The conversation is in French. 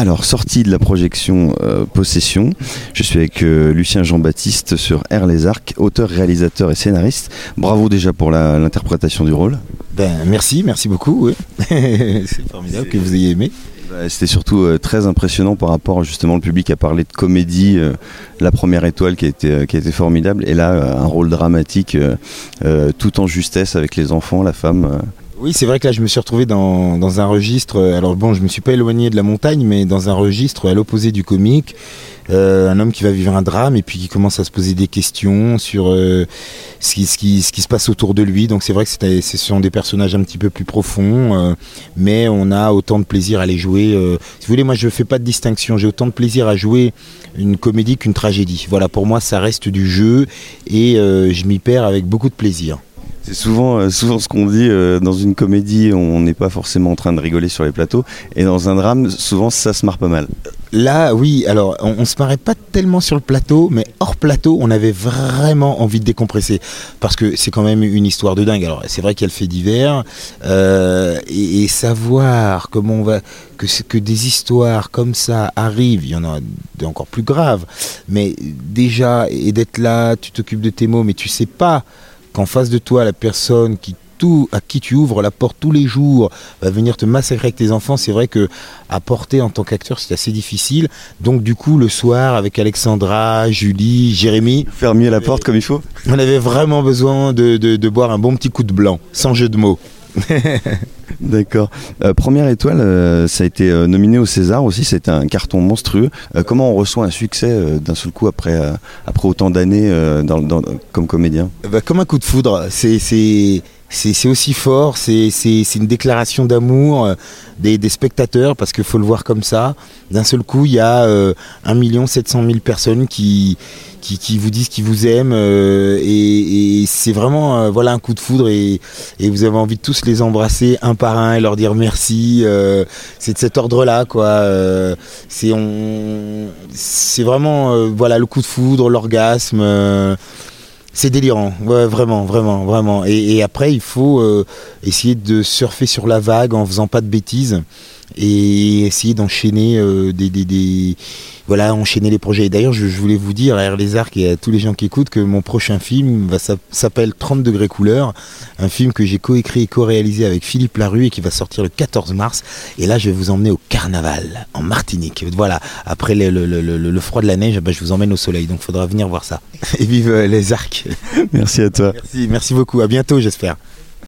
Alors, sortie de la projection euh, Possession, je suis avec euh, Lucien Jean-Baptiste sur Air les Arcs, auteur, réalisateur et scénariste. Bravo déjà pour l'interprétation du rôle. Ben, merci, merci beaucoup. oui. c'est formidable que vous ayez aimé. Bah, C'était surtout euh, très impressionnant par rapport justement le public a parlé de comédie, euh, la première étoile qui a été, euh, qui a été formidable, et là un rôle dramatique tout en justesse avec les enfants, la femme. Oui, c'est vrai que là, je me suis retrouvé dans, dans un registre. euh, Alors bon, je me suis pas éloigné de la montagne, mais dans un registre à l'opposé du comique. Euh, un homme qui va vivre un drame et puis qui commence à se poser des questions sur euh, ce, qui, ce, qui, ce qui se passe autour de lui. Donc c'est vrai que ce sont des personnages un petit peu plus profonds, mais on a autant de plaisir à les jouer. si vous voulez, moi je fais pas de distinction. J'ai autant de plaisir à jouer une comédie qu'une tragédie. Voilà, pour moi, ça reste du jeu et je m'y perds avec beaucoup de plaisir. C'est souvent, euh, souvent ce qu'on dit euh, dans une comédie, on n'est pas forcément en train de rigoler sur les plateaux, et dans un drame, souvent ça se marre pas mal. Là, oui, alors on, on se marrait pas tellement sur le plateau, mais hors plateau, on avait vraiment envie de décompresser. Parce que c'est quand même une histoire de dingue. Alors, c'est vrai qu'il y a le fait divers, euh, et, savoir comment on va. Que, que des histoires comme ça arrivent, il y en a encore plus graves, mais déjà, et d'être là, tu t'occupes de tes mots, mais tu sais pas qu'en face de toi, la personne qui tout, à qui tu ouvres la porte tous les jours va venir te massacrer avec tes enfants, c'est vrai que à porter en tant qu'acteur, c'est assez difficile. Donc du coup, le soir, avec Alexandra, Julie, Jérémy, Fermier la porte comme il faut. on avait vraiment besoin de, de- de boire un bon petit coup de blanc, sans jeu de mots. D'accord. Euh, première étoile, euh, ça a été euh, nominé au César aussi, c'était un carton monstrueux. Comment on reçoit un succès d'un seul coup après, après autant d'années comme comédien? Bah, comme un coup de foudre, c'est c'est- aussi fort, c'est une déclaration d'amour euh, des, des spectateurs, parce qu'il faut le voir comme ça. D'un seul coup, il y a euh, 1 700 000 personnes qui, qui, qui vous disent qu'ils vous aiment, euh, et, et c'est vraiment euh, voilà, un coup de foudre, et, et vous avez envie de tous les embrasser un par un et leur dire merci. euh, c'est de cet ordre-là, quoi. c'est vraiment voilà, le coup de foudre, l'orgasme. C'est délirant, vraiment, vraiment, vraiment. Et, et après, il faut euh, essayer de surfer sur la vague en faisant pas de bêtises et essayer d'enchaîner euh, des, des, des- voilà, enchaîner les projets. Et D'ailleurs, je, je voulais vous dire à Air les Arcs et à tous les gens qui écoutent que mon prochain film va s'app- s'appelle 30 degrés couleur, un film que j'ai coécrit et co-réalisé avec Philippe Larue et qui va sortir le 14 mars. Et là, je vais vous emmener au carnaval en Martinique. Voilà, après le, le- le- le- le froid de la neige, bah, je vous emmène au soleil. Donc, il faudra venir voir ça. Et vive euh, les Arcs. Merci à toi. Merci, merci beaucoup. À bientôt, j'espère.